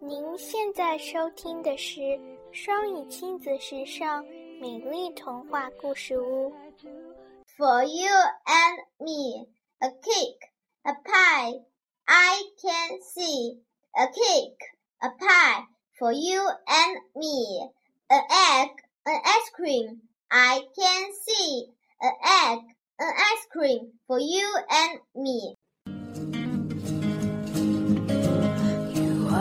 您现在收听的是双语亲子时尚美丽童话故事屋。For you and me, a cake, a pie, I can see. A cake, a pie, for you and me. An egg, an ice cream, I can see. An egg, an ice cream, for you and me.